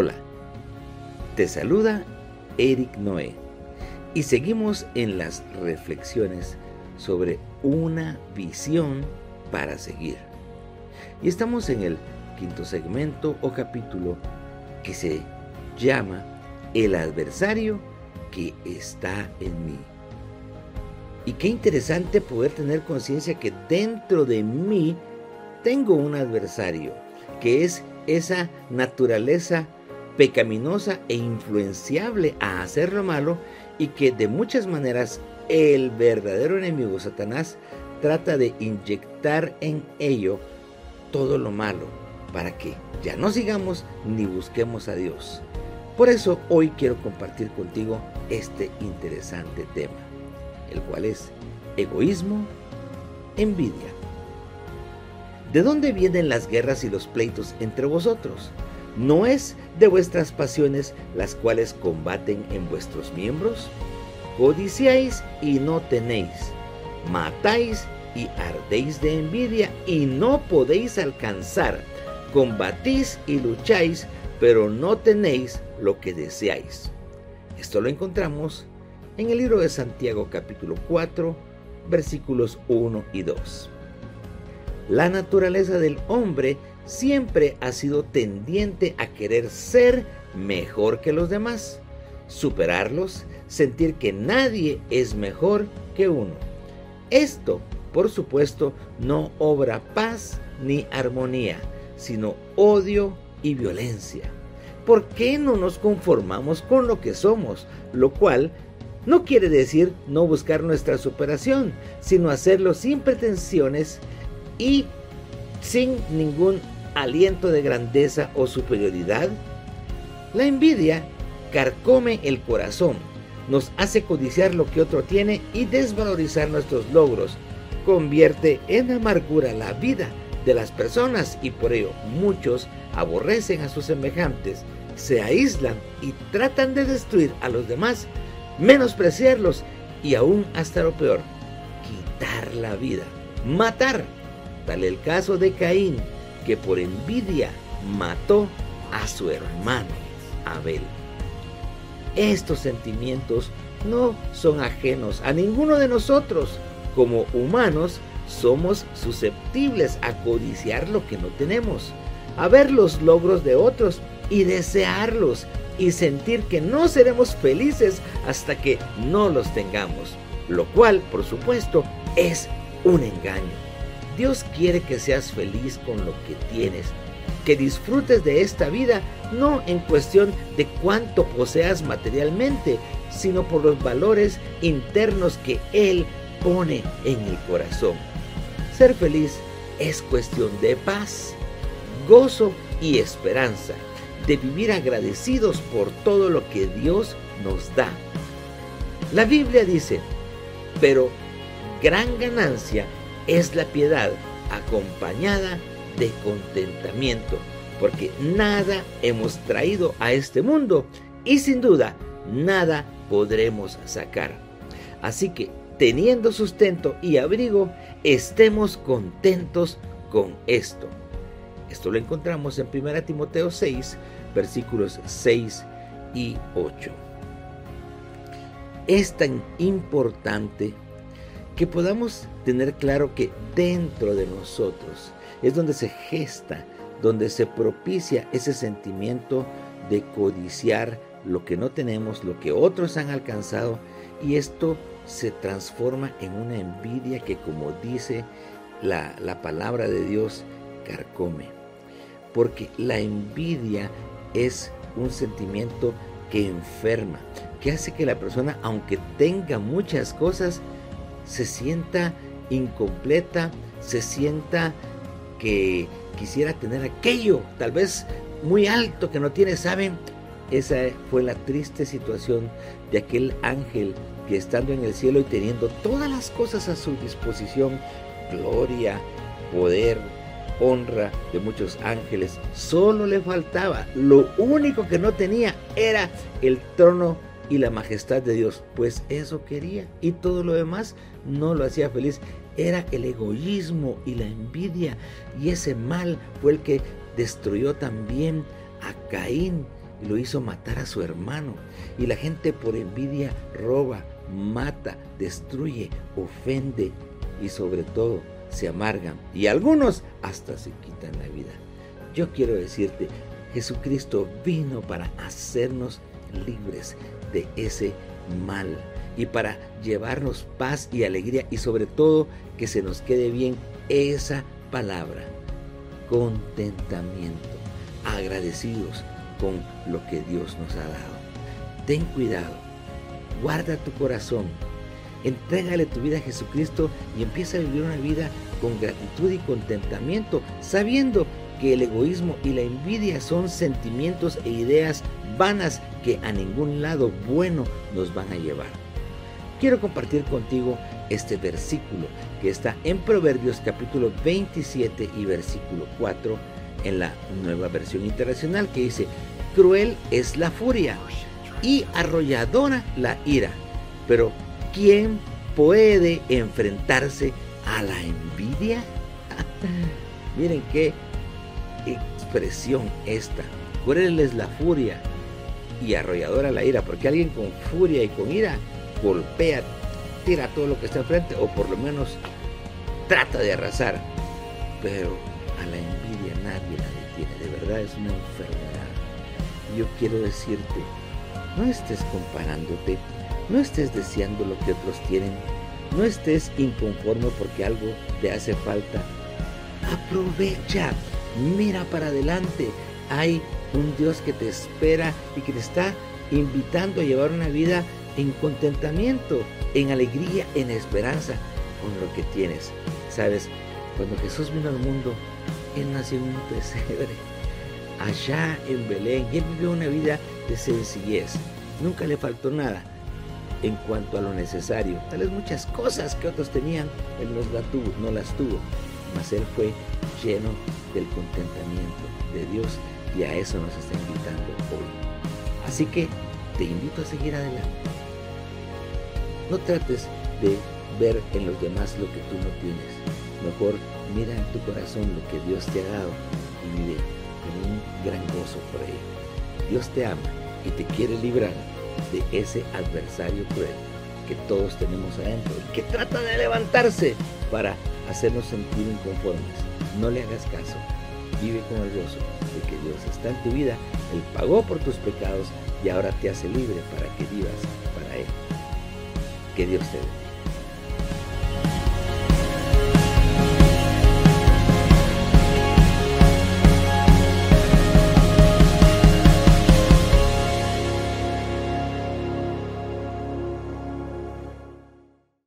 Hola, te saluda Eric Noé y seguimos en las reflexiones sobre una visión para seguir. Y estamos en el quinto segmento o capítulo que se llama El adversario que está en mí. Y qué interesante poder tener conciencia que dentro de mí tengo un adversario, que es esa naturaleza pecaminosa e influenciable a hacer lo malo y que de muchas maneras el verdadero enemigo Satanás trata de inyectar en ello todo lo malo para que ya no sigamos ni busquemos a Dios. Por eso hoy quiero compartir contigo este interesante tema, el cual es egoísmo, envidia. ¿De dónde vienen las guerras y los pleitos entre vosotros? ¿No es de vuestras pasiones las cuales combaten en vuestros miembros? Codiciáis y no tenéis, matáis y ardéis de envidia y no podéis alcanzar, combatís y lucháis, pero no tenéis lo que deseáis. Esto lo encontramos en el libro de Santiago capítulo 4, versículos 1 y 2. La naturaleza del hombre siempre ha sido tendiente a querer ser mejor que los demás, superarlos, sentir que nadie es mejor que uno. Esto, por supuesto, no obra paz ni armonía, sino odio y violencia. ¿Por qué no nos conformamos con lo que somos? Lo cual no quiere decir no buscar nuestra superación, sino hacerlo sin pretensiones y sin ningún aliento de grandeza o superioridad? La envidia carcome el corazón, nos hace codiciar lo que otro tiene y desvalorizar nuestros logros. Convierte en amargura la vida de las personas y por ello muchos aborrecen a sus semejantes, se aíslan y tratan de destruir a los demás, menospreciarlos y aún hasta lo peor, quitar la vida, matar. Tal el caso de Caín, que por envidia mató a su hermano Abel. Estos sentimientos no son ajenos a ninguno de nosotros. Como humanos somos susceptibles a codiciar lo que no tenemos, a ver los logros de otros y desearlos y sentir que no seremos felices hasta que no los tengamos, lo cual, por supuesto, es un engaño. Dios quiere que seas feliz con lo que tienes, que disfrutes de esta vida no en cuestión de cuánto poseas materialmente, sino por los valores internos que Él pone en el corazón. Ser feliz es cuestión de paz, gozo y esperanza, de vivir agradecidos por todo lo que Dios nos da. La Biblia dice, pero gran ganancia es la piedad acompañada de contentamiento, porque nada hemos traído a este mundo y sin duda nada podremos sacar. Así que teniendo sustento y abrigo, estemos contentos con esto. Esto lo encontramos en 1 Timoteo 6, versículos 6 y 8. Es tan importante que podamos tener claro que dentro de nosotros es donde se gesta, donde se propicia ese sentimiento de codiciar lo que no tenemos, lo que otros han alcanzado, y esto se transforma en una envidia que, como dice la, la palabra de Dios, carcome. Porque la envidia es un sentimiento que enferma, que hace que la persona, aunque tenga muchas cosas, se sienta incompleta, se sienta que quisiera tener aquello, tal vez muy alto que no tiene, ¿saben? Esa fue la triste situación de aquel ángel que estando en el cielo y teniendo todas las cosas a su disposición, gloria, poder, honra de muchos ángeles, solo le faltaba, lo único que no tenía era el trono y la majestad de Dios, pues eso quería y todo lo demás no lo hacía feliz. Era el egoísmo y la envidia y ese mal fue el que destruyó también a Caín y lo hizo matar a su hermano. Y la gente por envidia roba, mata, destruye, ofende y sobre todo se amargan. Y algunos hasta se quitan la vida. Yo quiero decirte, Jesucristo vino para hacernos libres de ese mal y para llevarnos paz y alegría y sobre todo que se nos quede bien esa palabra, contentamiento, agradecidos con lo que Dios nos ha dado. Ten cuidado, guarda tu corazón, entrégale tu vida a Jesucristo y empieza a vivir una vida con gratitud y contentamiento, sabiendo que el egoísmo y la envidia son sentimientos e ideas vanas que a ningún lado bueno nos van a llevar. Quiero compartir contigo este versículo que está en Proverbios capítulo 27 y versículo 4 en la nueva versión internacional que dice, cruel es la furia y arrolladora la ira, pero ¿quién puede enfrentarse a la envidia? Miren qué expresión esta. Cruel es la furia y arrolladora la ira, porque alguien con furia y con ira golpea, tira todo lo que está enfrente, o por lo menos trata de arrasar. Pero a la envidia nadie la detiene, de verdad es una enfermedad. Yo quiero decirte, no estés comparándote, no estés deseando lo que otros tienen, no estés inconforme porque algo te hace falta. Aprovecha, mira para adelante. Hay un Dios que te espera y que te está invitando a llevar una vida en contentamiento, en alegría, en esperanza con lo que tienes. Sabes, cuando Jesús vino al mundo, Él nació en un pesebre, allá en Belén, y Él vivió una vida de sencillez. Nunca le faltó nada en cuanto a lo necesario. Tal vez muchas cosas que otros tenían, Él no las tuvo, no las tuvo. Mas Él fue lleno del contentamiento de Dios y a eso nos está invitando hoy. Así que te invito a seguir adelante. No trates de ver en los demás lo que tú no tienes. Mejor mira en tu corazón lo que Dios te ha dado y vive con un gran gozo por ello. Dios te ama y te quiere librar de ese adversario cruel que todos tenemos adentro y que trata de levantarse para hacernos sentir inconformes. No le hagas caso. Vive con el gozo de que Dios está en tu vida. Él pagó por tus pecados y ahora te hace libre para que vivas para Él. Que Dios te bendiga.